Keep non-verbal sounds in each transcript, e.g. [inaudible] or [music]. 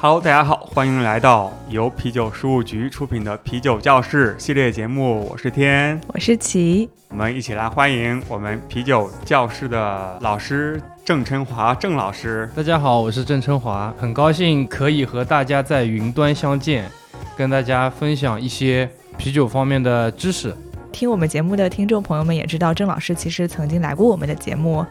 Hello，大家好，欢迎来到由啤酒事务局出品的啤酒教室系列节目。我是天，我是齐，我们一起来欢迎我们啤酒教室的老师郑琛华郑老师。大家好，我是郑琛华，很高兴可以和大家在云端相见，跟大家分享一些啤酒方面的知识。听我们节目的听众朋友们也知道，郑老师其实曾经来过我们的节目，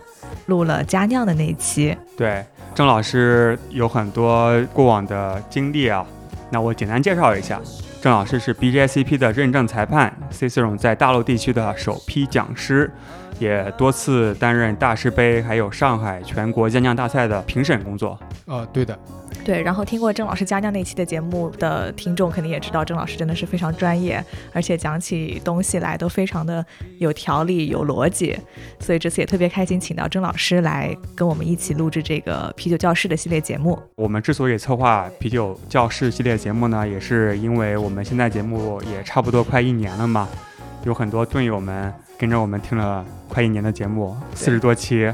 录了佳酿的那一期。对。郑老师有很多过往的经历啊，那我简单介绍一下。郑老师是 BJCP 的认证裁判，CC 容在大陆地区的首批讲师。也多次担任大师杯还有上海全国将将大赛的评审工作。呃，对的，对。然后听过郑老师家酿那期的节目的听众肯定也知道，郑老师真的是非常专业，而且讲起东西来都非常的有条理、有逻辑。所以这次也特别开心，请到郑老师来跟我们一起录制这个啤酒教室的系列节目。我们之所以策划啤酒教室系列节目呢，也是因为我们现在节目也差不多快一年了嘛，有很多队友们。跟着我们听了快一年的节目，四十多期，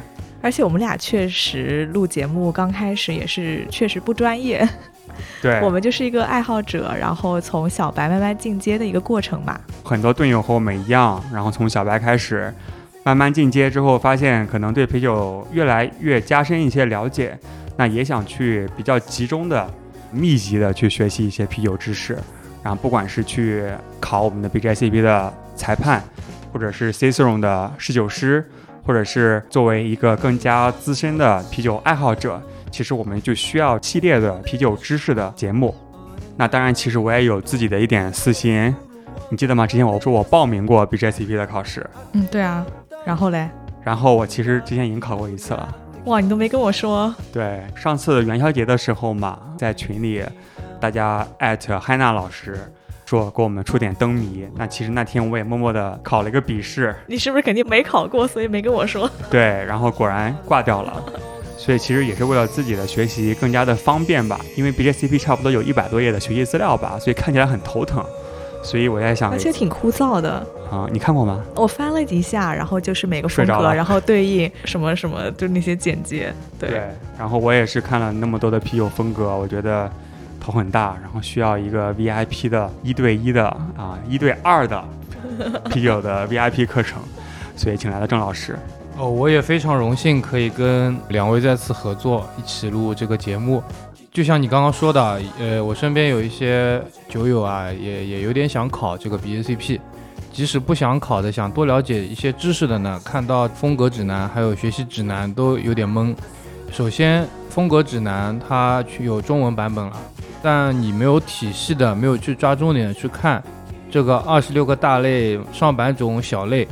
而且我们俩确实录节目刚开始也是确实不专业，[laughs] 对我们就是一个爱好者，然后从小白慢慢进阶的一个过程嘛。很多队友和我们一样，然后从小白开始，慢慢进阶之后，发现可能对啤酒越来越加深一些了解，那也想去比较集中的、密集的去学习一些啤酒知识，然后不管是去考我们的 BJCP 的裁判。或者是 Ciceron 的侍酒师，或者是作为一个更加资深的啤酒爱好者，其实我们就需要系列的啤酒知识的节目。那当然，其实我也有自己的一点私心，你记得吗？之前我说我报名过 BJCP 的考试。嗯，对啊。然后嘞？然后我其实之前已经考过一次了。哇，你都没跟我说。对，上次元宵节的时候嘛，在群里大家艾特嗨娜老师。说给我们出点灯谜，那其实那天我也默默的考了一个笔试。你是不是肯定没考过，所以没跟我说？[laughs] 对，然后果然挂掉了。所以其实也是为了自己的学习更加的方便吧，因为 BJCP 差不多有一百多页的学习资料吧，所以看起来很头疼。所以我在想，而且挺枯燥的啊。你看过吗？我翻了几下，然后就是每个风格，然后对应什么什么，就那些简介。对。然后我也是看了那么多的啤酒风格，我觉得。头很大，然后需要一个 VIP 的一对一的啊一对二的 [laughs] 啤酒的 VIP 课程，所以请来了郑老师。哦，我也非常荣幸可以跟两位再次合作，一起录这个节目。就像你刚刚说的，呃，我身边有一些酒友啊，也也有点想考这个 BACP，即使不想考的，想多了解一些知识的呢，看到风格指南还有学习指南都有点懵。首先，风格指南它有中文版本了。但你没有体系的，没有去抓重点去看这个二十六个大类、上百种小类，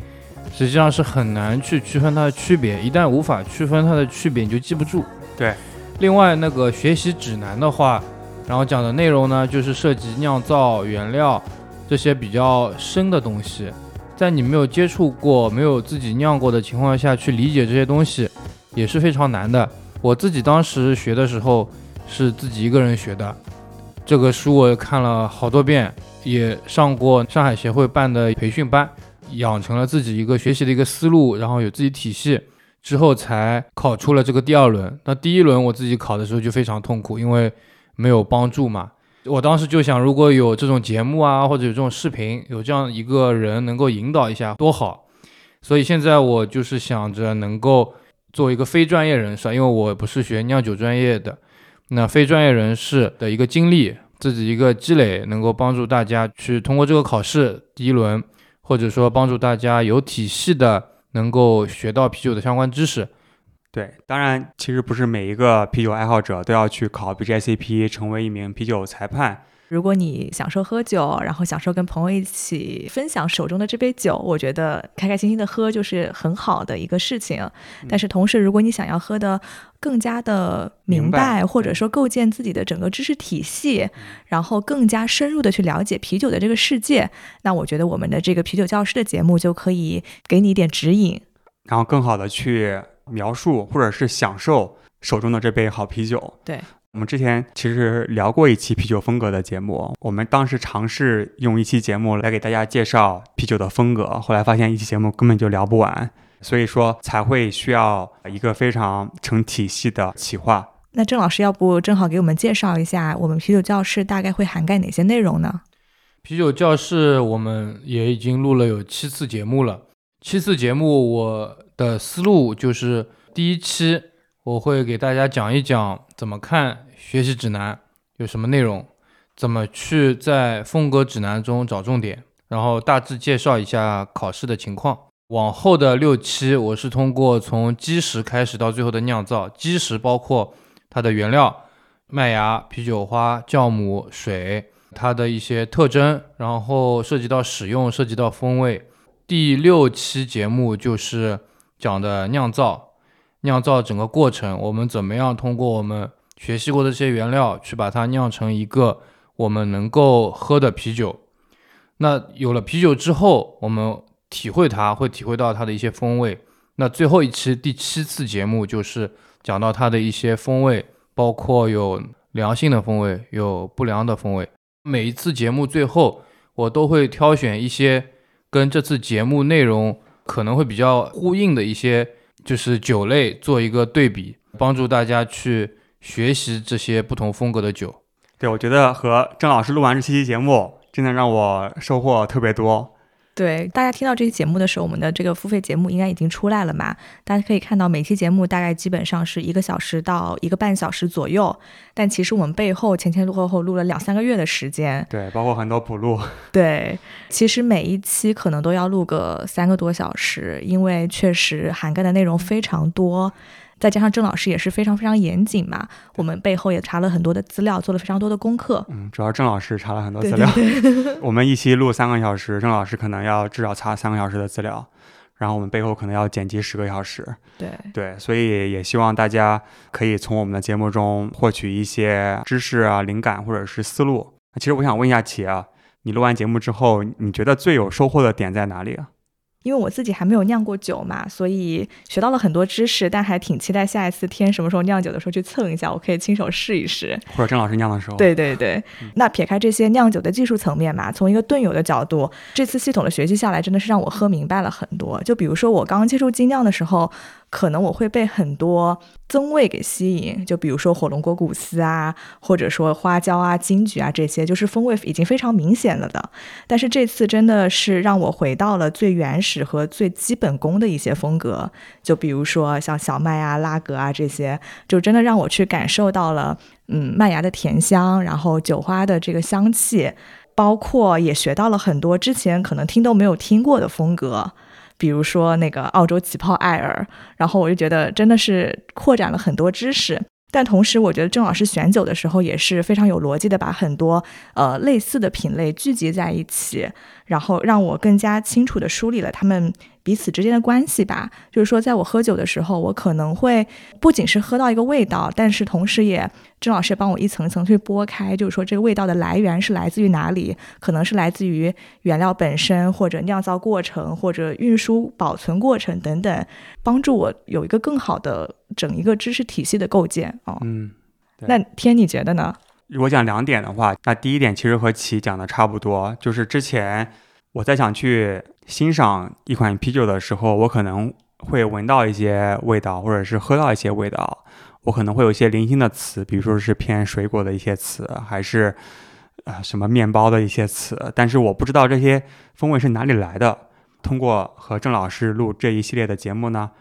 实际上是很难去区分它的区别。一旦无法区分它的区别，你就记不住。对。另外，那个学习指南的话，然后讲的内容呢，就是涉及酿造、原料这些比较深的东西，在你没有接触过、没有自己酿过的情况下去理解这些东西，也是非常难的。我自己当时学的时候是自己一个人学的。这个书我看了好多遍，也上过上海协会办的培训班，养成了自己一个学习的一个思路，然后有自己体系，之后才考出了这个第二轮。那第一轮我自己考的时候就非常痛苦，因为没有帮助嘛。我当时就想，如果有这种节目啊，或者有这种视频，有这样一个人能够引导一下，多好。所以现在我就是想着能够做一个非专业人士，因为我不是学酿酒专业的。那非专业人士的一个经历，自己一个积累，能够帮助大家去通过这个考试第一轮，或者说帮助大家有体系的能够学到啤酒的相关知识。对，当然其实不是每一个啤酒爱好者都要去考 BJCP，成为一名啤酒裁判。如果你享受喝酒，然后享受跟朋友一起分享手中的这杯酒，我觉得开开心心的喝就是很好的一个事情。但是同时，如果你想要喝的更加的明白，或者说构建自己的整个知识体系，然后更加深入的去了解啤酒的这个世界，那我觉得我们的这个啤酒教师的节目就可以给你一点指引，然后更好的去描述或者是享受手中的这杯好啤酒。对。我们之前其实聊过一期啤酒风格的节目，我们当时尝试用一期节目来给大家介绍啤酒的风格，后来发现一期节目根本就聊不完，所以说才会需要一个非常成体系的企划。那郑老师，要不正好给我们介绍一下，我们啤酒教室大概会涵盖哪些内容呢？啤酒教室我们也已经录了有七次节目了。七次节目，我的思路就是第一期我会给大家讲一讲怎么看学习指南有什么内容，怎么去在风格指南中找重点，然后大致介绍一下考试的情况。往后的六期，我是通过从基石开始到最后的酿造。基石包括它的原料、麦芽、啤酒花、酵母、水，它的一些特征，然后涉及到使用，涉及到风味。第六期节目就是讲的酿造，酿造整个过程，我们怎么样通过我们学习过的这些原料去把它酿成一个我们能够喝的啤酒。那有了啤酒之后，我们体会它，会体会到它的一些风味。那最后一期第七次节目就是讲到它的一些风味，包括有良性的风味，有不良的风味。每一次节目最后，我都会挑选一些跟这次节目内容可能会比较呼应的一些，就是酒类做一个对比，帮助大家去学习这些不同风格的酒。对，我觉得和郑老师录完这期节目，真的让我收获特别多。对，大家听到这期节目的时候，我们的这个付费节目应该已经出来了嘛？大家可以看到，每期节目大概基本上是一个小时到一个半小时左右。但其实我们背后前前后后录了两三个月的时间。对，包括很多补录。对，其实每一期可能都要录个三个多小时，因为确实涵盖的内容非常多。再加上郑老师也是非常非常严谨嘛，我们背后也查了很多的资料，做了非常多的功课。嗯，主要郑老师查了很多资料。[laughs] [laughs] 我们一期录三个小时，郑老师可能要至少查三个小时的资料，然后我们背后可能要剪辑十个小时。对对，所以也希望大家可以从我们的节目中获取一些知识啊、灵感或者是思路。其实我想问一下齐啊，你录完节目之后，你觉得最有收获的点在哪里啊？因为我自己还没有酿过酒嘛，所以学到了很多知识，但还挺期待下一次天什么时候酿酒的时候去蹭一下，我可以亲手试一试。或者郑老师酿的时候。对对对，那撇开这些酿酒的技术层面嘛，从一个炖友的角度，这次系统的学习下来，真的是让我喝明白了很多。就比如说我刚接触精酿的时候。可能我会被很多增味给吸引，就比如说火龙果谷丝啊，或者说花椒啊、金桔啊这些，就是风味已经非常明显了的。但是这次真的是让我回到了最原始和最基本功的一些风格，就比如说像小麦啊、拉格啊这些，就真的让我去感受到了，嗯，麦芽的甜香，然后酒花的这个香气，包括也学到了很多之前可能听都没有听过的风格。比如说那个澳洲起泡艾尔，然后我就觉得真的是扩展了很多知识。但同时，我觉得郑老师选酒的时候也是非常有逻辑的，把很多呃类似的品类聚集在一起，然后让我更加清楚地梳理了他们彼此之间的关系吧。就是说，在我喝酒的时候，我可能会不仅是喝到一个味道，但是同时也郑老师帮我一层层去剥开，就是说这个味道的来源是来自于哪里？可能是来自于原料本身，或者酿造过程，或者运输保存过程等等，帮助我有一个更好的。整一个知识体系的构建哦，嗯，那天你觉得呢？如果讲两点的话，那第一点其实和齐讲的差不多，就是之前我在想去欣赏一款啤酒的时候，我可能会闻到一些味道，或者是喝到一些味道，我可能会有一些零星的词，比如说是偏水果的一些词，还是呃什么面包的一些词，但是我不知道这些风味是哪里来的。通过和郑老师录这一系列的节目呢。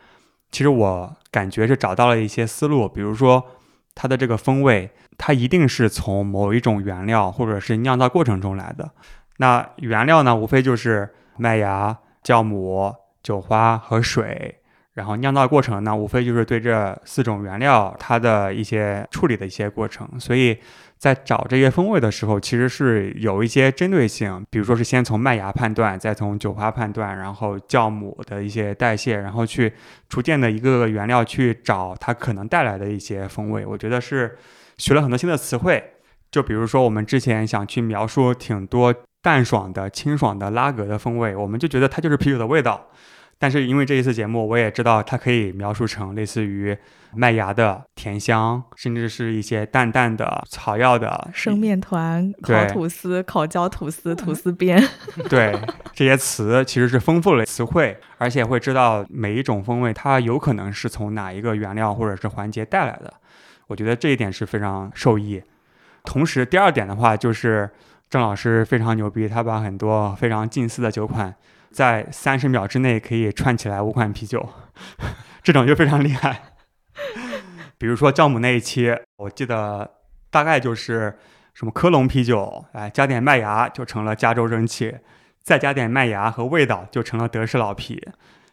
其实我感觉是找到了一些思路，比如说它的这个风味，它一定是从某一种原料或者是酿造过程中来的。那原料呢，无非就是麦芽、酵母、酒花和水。然后酿造过程呢，无非就是对这四种原料它的一些处理的一些过程。所以。在找这些风味的时候，其实是有一些针对性，比如说是先从麦芽判断，再从酒花判断，然后酵母的一些代谢，然后去逐渐的一个个原料去找它可能带来的一些风味。我觉得是学了很多新的词汇，就比如说我们之前想去描述挺多淡爽的、清爽的拉格的风味，我们就觉得它就是啤酒的味道。但是因为这一次节目，我也知道它可以描述成类似于麦芽的甜香，甚至是一些淡淡的草药的生面团、烤吐司、烤焦吐司、吐司边。[laughs] 对这些词其实是丰富了词汇，而且会知道每一种风味它有可能是从哪一个原料或者是环节带来的。我觉得这一点是非常受益。同时，第二点的话就是郑老师非常牛逼，他把很多非常近似的酒款，在三十秒之内可以串起来五款啤酒，[laughs] 这种就非常厉害。[laughs] 比如说酵母那一期，我记得大概就是什么科隆啤酒，哎，加点麦芽就成了加州蒸汽，再加点麦芽和味道就成了德式老啤，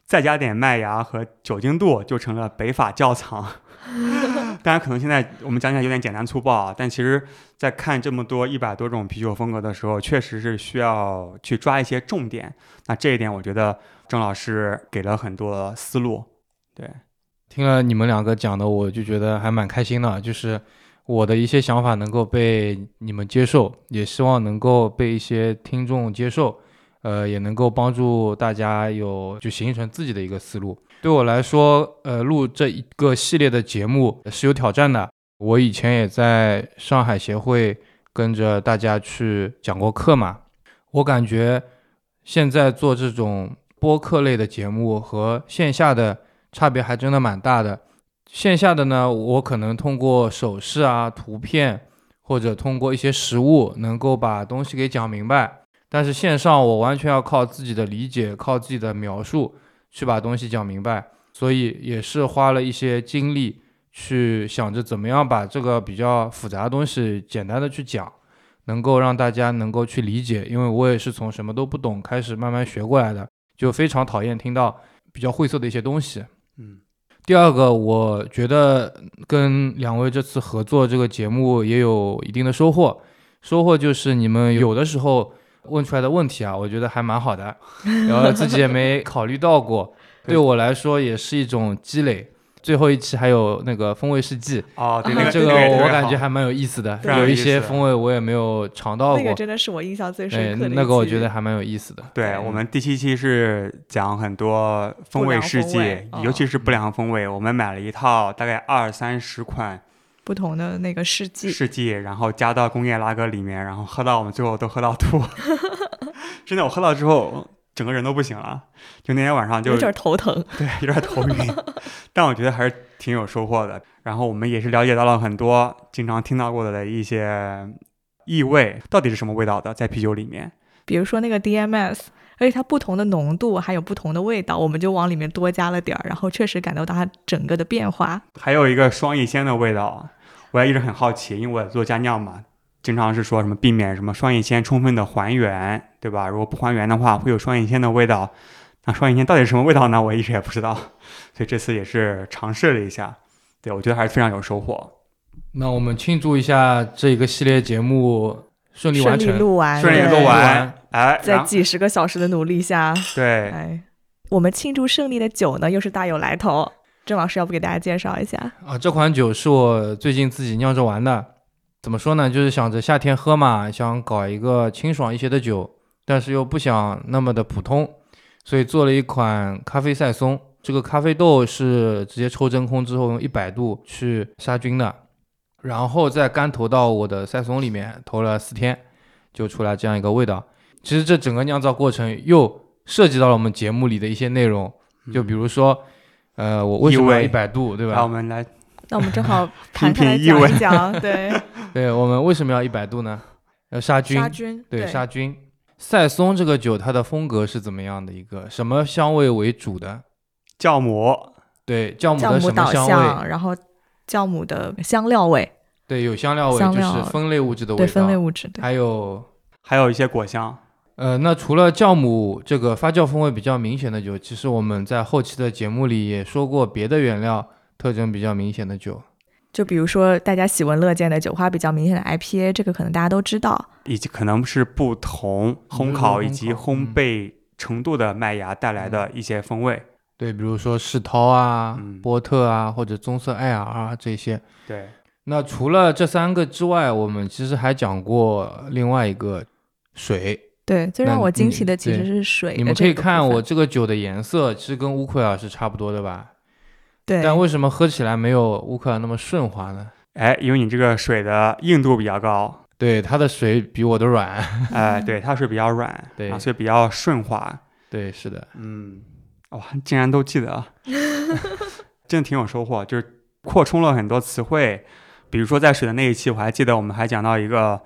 再加点麦芽和酒精度就成了北法窖藏。[laughs] 当然，可能现在我们讲起来有点简单粗暴啊，但其实，在看这么多一百多种啤酒风格的时候，确实是需要去抓一些重点。那这一点，我觉得郑老师给了很多思路。对，听了你们两个讲的，我就觉得还蛮开心的，就是我的一些想法能够被你们接受，也希望能够被一些听众接受，呃，也能够帮助大家有就形成自己的一个思路。对我来说，呃，录这一个系列的节目是有挑战的。我以前也在上海协会跟着大家去讲过课嘛，我感觉现在做这种播客类的节目和线下的差别还真的蛮大的。线下的呢，我可能通过手势啊、图片或者通过一些实物，能够把东西给讲明白。但是线上我完全要靠自己的理解，靠自己的描述。去把东西讲明白，所以也是花了一些精力去想着怎么样把这个比较复杂的东西简单的去讲，能够让大家能够去理解。因为我也是从什么都不懂开始慢慢学过来的，就非常讨厌听到比较晦涩的一些东西。嗯，第二个，我觉得跟两位这次合作这个节目也有一定的收获，收获就是你们有的时候。问出来的问题啊，我觉得还蛮好的，[laughs] 然后自己也没考虑到过，[laughs] 对我来说也是一种积累。最后一期还有那个风味试剂哦，[laughs] 对，那这个我感觉还蛮有意思的，有一些风味我也没有尝到过。那个真的是我印象最深刻的那个我觉得还蛮有意思的。对我们第七期是讲很多风味试剂，尤其是不良风味，我们买了一套大概二三十款。不同的那个试剂，试剂，然后加到工业拉格里面，然后喝到我们最后都喝到吐。[laughs] 真的，我喝到之后整个人都不行了，就那天晚上就有点头疼，[laughs] 对，有点头晕。[laughs] 但我觉得还是挺有收获的。然后我们也是了解到了很多经常听到过的一些异味，到底是什么味道的，在啤酒里面。比如说那个 DMS，而且它不同的浓度还有不同的味道，我们就往里面多加了点儿，然后确实感受到它整个的变化。还有一个双乙酰的味道。我也一直很好奇，因为我也做家酿嘛，经常是说什么避免什么双乙酰充分的还原，对吧？如果不还原的话，会有双乙酰的味道。那双乙酰到底是什么味道呢？我一直也不知道，[laughs] 所以这次也是尝试了一下，对我觉得还是非常有收获。那我们庆祝一下这个系列节目顺利完成，顺利录完，顺利录完，哎，在几十个小时的努力下，对，哎，我们庆祝胜利的酒呢，又是大有来头。郑老师，要不给大家介绍一下啊？这款酒是我最近自己酿着玩的。怎么说呢？就是想着夏天喝嘛，想搞一个清爽一些的酒，但是又不想那么的普通，所以做了一款咖啡赛松。这个咖啡豆是直接抽真空之后用一百度去杀菌的，然后再干投到我的赛松里面，投了四天，就出来这样一个味道。其实这整个酿造过程又涉及到了我们节目里的一些内容，就比如说。呃，我为什么要一百度，对吧？那我们来，那我们正好 [laughs] 谈开来讲一讲，对，[laughs] 对我们为什么要一百度呢？要杀菌，杀菌，对，杀菌。赛松这个酒，它的风格是怎么样的一个？什么香味为主的？酵母，对，酵母的什么香味？然后酵母的香料味，对，有香料味，就是分类物质的味道，对，分类物质，还有还有一些果香。呃，那除了酵母这个发酵风味比较明显的酒，其实我们在后期的节目里也说过别的原料特征比较明显的酒，就比如说大家喜闻乐见的酒花比较明显的 IPA，这个可能大家都知道，以及可能是不同烘烤以及烘焙程度的麦芽带来的一些风味。对，比如说世涛啊、波特啊或者棕色艾尔啊这些。对，那除了这三个之外，我们其实还讲过另外一个水。对，最让我惊喜的其实是水。你们可以看我这个酒的颜色，其实跟乌奎尔是差不多的吧？对。但为什么喝起来没有乌奎尔那么顺滑呢？哎，因为你这个水的硬度比较高。对，它的水比我的软。哎，对，它水比较软，[laughs] 对，所以比较顺滑。对，是的。嗯，哇，竟然都记得，[laughs] 真的挺有收获，就是扩充了很多词汇，比如说在水的那一期，我还记得我们还讲到一个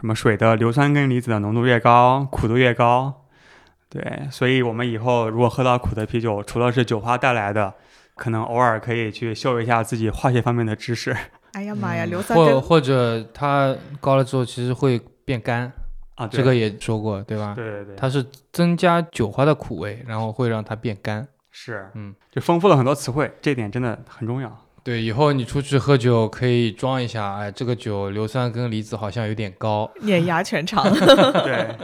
什么水的硫酸根离子的浓度越高，苦度越高。对，所以我们以后如果喝到苦的啤酒，除了是酒花带来的，可能偶尔可以去秀一下自己化学方面的知识。[laughs] 哎呀妈呀，硫酸或根或者它高了之后其实会变干，啊，这个也说过对吧？对对对，它是增加酒花的苦味，然后会让它变干。是，嗯，就丰富了很多词汇，这点真的很重要。对，以后你出去喝酒可以装一下，哎，这个酒硫酸根离子好像有点高。[laughs] 碾压全场。[laughs] 对，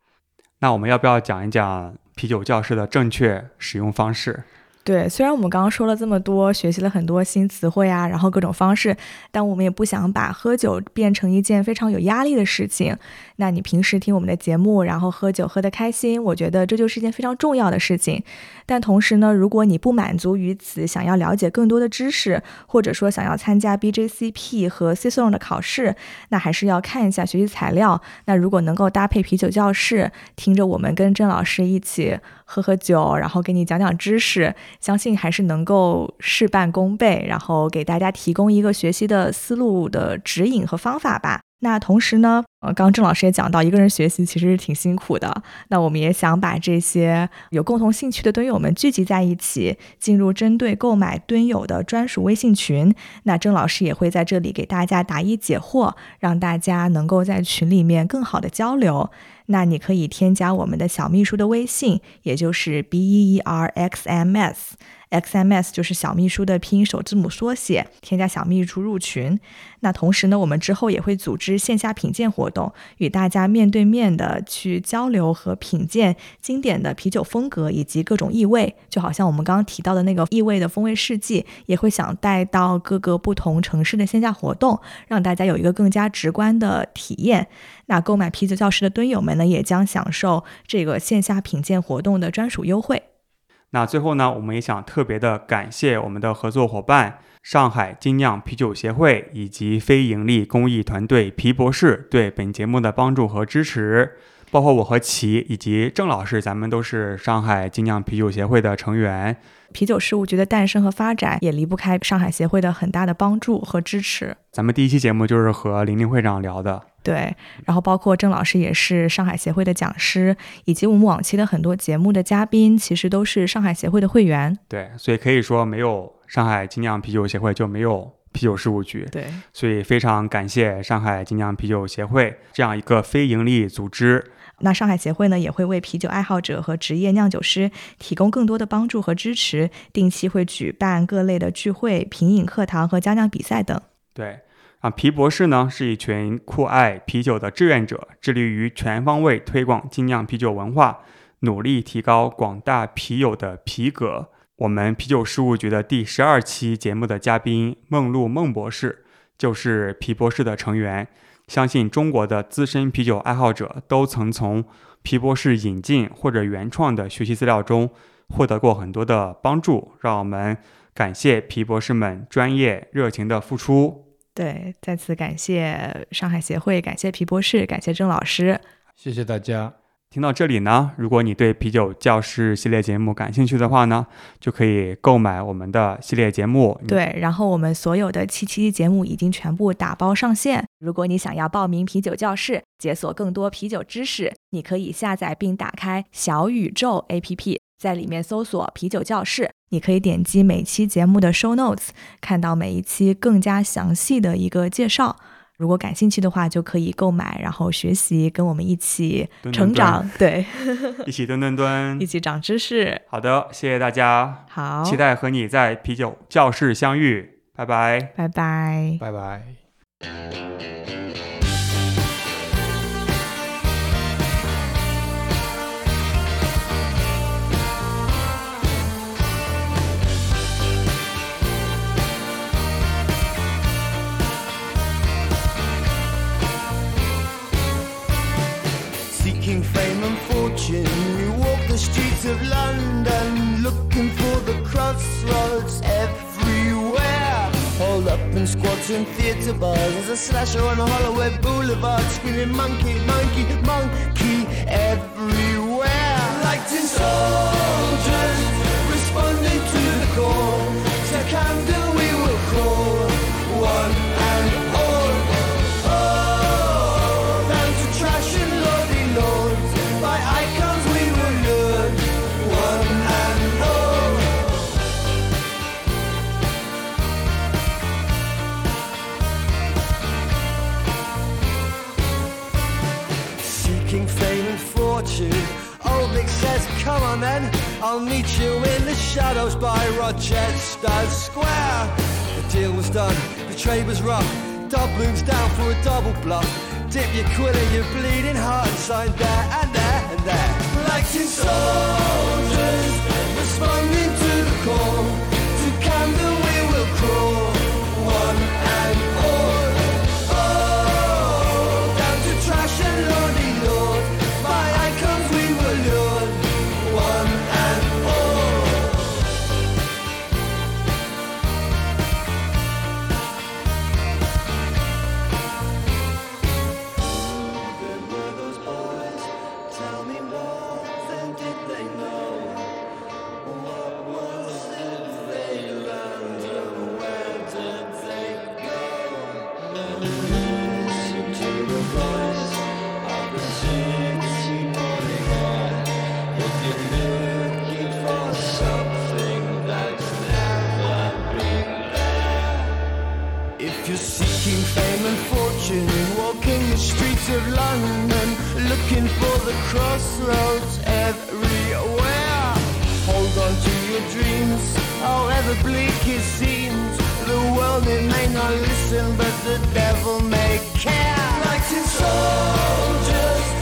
[laughs] 那我们要不要讲一讲啤酒教室的正确使用方式？对，虽然我们刚刚说了这么多，学习了很多新词汇啊，然后各种方式，但我们也不想把喝酒变成一件非常有压力的事情。那你平时听我们的节目，然后喝酒喝得开心，我觉得这就是一件非常重要的事情。但同时呢，如果你不满足于此，想要了解更多的知识，或者说想要参加 BJCP 和 CISON 的考试，那还是要看一下学习材料。那如果能够搭配啤酒教室，听着我们跟郑老师一起喝喝酒，然后给你讲讲知识，相信还是能够事半功倍，然后给大家提供一个学习的思路的指引和方法吧。那同时呢，呃，刚郑老师也讲到，一个人学习其实是挺辛苦的。那我们也想把这些有共同兴趣的蹲友们聚集在一起，进入针对购买蹲友的专属微信群。那郑老师也会在这里给大家答疑解惑，让大家能够在群里面更好的交流。那你可以添加我们的小秘书的微信，也就是 B E E R X M S。XMS 就是小秘书的拼音首字母缩写，添加小秘书入群。那同时呢，我们之后也会组织线下品鉴活动，与大家面对面的去交流和品鉴经典的啤酒风格以及各种异味。就好像我们刚刚提到的那个异味的风味世纪，也会想带到各个不同城市的线下活动，让大家有一个更加直观的体验。那购买啤酒教室的蹲友们呢，也将享受这个线下品鉴活动的专属优惠。那最后呢，我们也想特别的感谢我们的合作伙伴上海精酿啤酒协会以及非盈利公益团队皮博士对本节目的帮助和支持。包括我和齐以及郑老师，咱们都是上海精酿啤酒协会的成员。啤酒事务局的诞生和发展也离不开上海协会的很大的帮助和支持。咱们第一期节目就是和林林会长聊的，对，然后包括郑老师也是上海协会的讲师，以及我们往期的很多节目的嘉宾，其实都是上海协会的会员。对，所以可以说没有上海精酿啤酒协会就没有啤酒事务局。对，所以非常感谢上海精酿啤酒协会这样一个非盈利组织。那上海协会呢，也会为啤酒爱好者和职业酿酒师提供更多的帮助和支持，定期会举办各类的聚会、品饮课堂和家酿比赛等。对，啊，皮博士呢是一群酷爱啤酒的志愿者，致力于全方位推广精酿啤酒文化，努力提高广大啤友的啤格。我们啤酒事务局的第十二期节目的嘉宾梦露孟博士就是皮博士的成员。相信中国的资深啤酒爱好者都曾从皮博士引进或者原创的学习资料中获得过很多的帮助。让我们感谢皮博士们专业热情的付出。对，再次感谢上海协会，感谢皮博士，感谢郑老师。谢谢大家。听到这里呢，如果你对啤酒教室系列节目感兴趣的话呢，就可以购买我们的系列节目。对，然后我们所有的七期节目已经全部打包上线。如果你想要报名啤酒教室，解锁更多啤酒知识，你可以下载并打开小宇宙 APP，在里面搜索“啤酒教室”，你可以点击每期节目的 show notes，看到每一期更加详细的一个介绍。如果感兴趣的话，就可以购买，然后学习，跟我们一起成长，对，[laughs] 一起蹲蹲蹲一。起长知识。好的，谢谢大家，好，期待和你在啤酒教室相遇，拜拜。拜拜。拜拜。Seeking fame and fortune, we walk the streets of London, looking for the crossroads everywhere. Hold up in squats and theatre bars, there's a slasher on Holloway Boulevard, screaming monkey, monkey, monkey everywhere. Like tin soldiers, responding to the call. To Camden we will call, seeking fame and fortune. Old Nick says, come on then, I'll meet you in the shadows by Rochester Square. The deal was done, the trade was rough. Dublin's down for a double bluff. Dip your quill in your bleeding heart and sign there and there and there. Like tin soldiers, responding to the call. However bleak it seems, the world it may not listen, but the devil may care. Like and soldiers.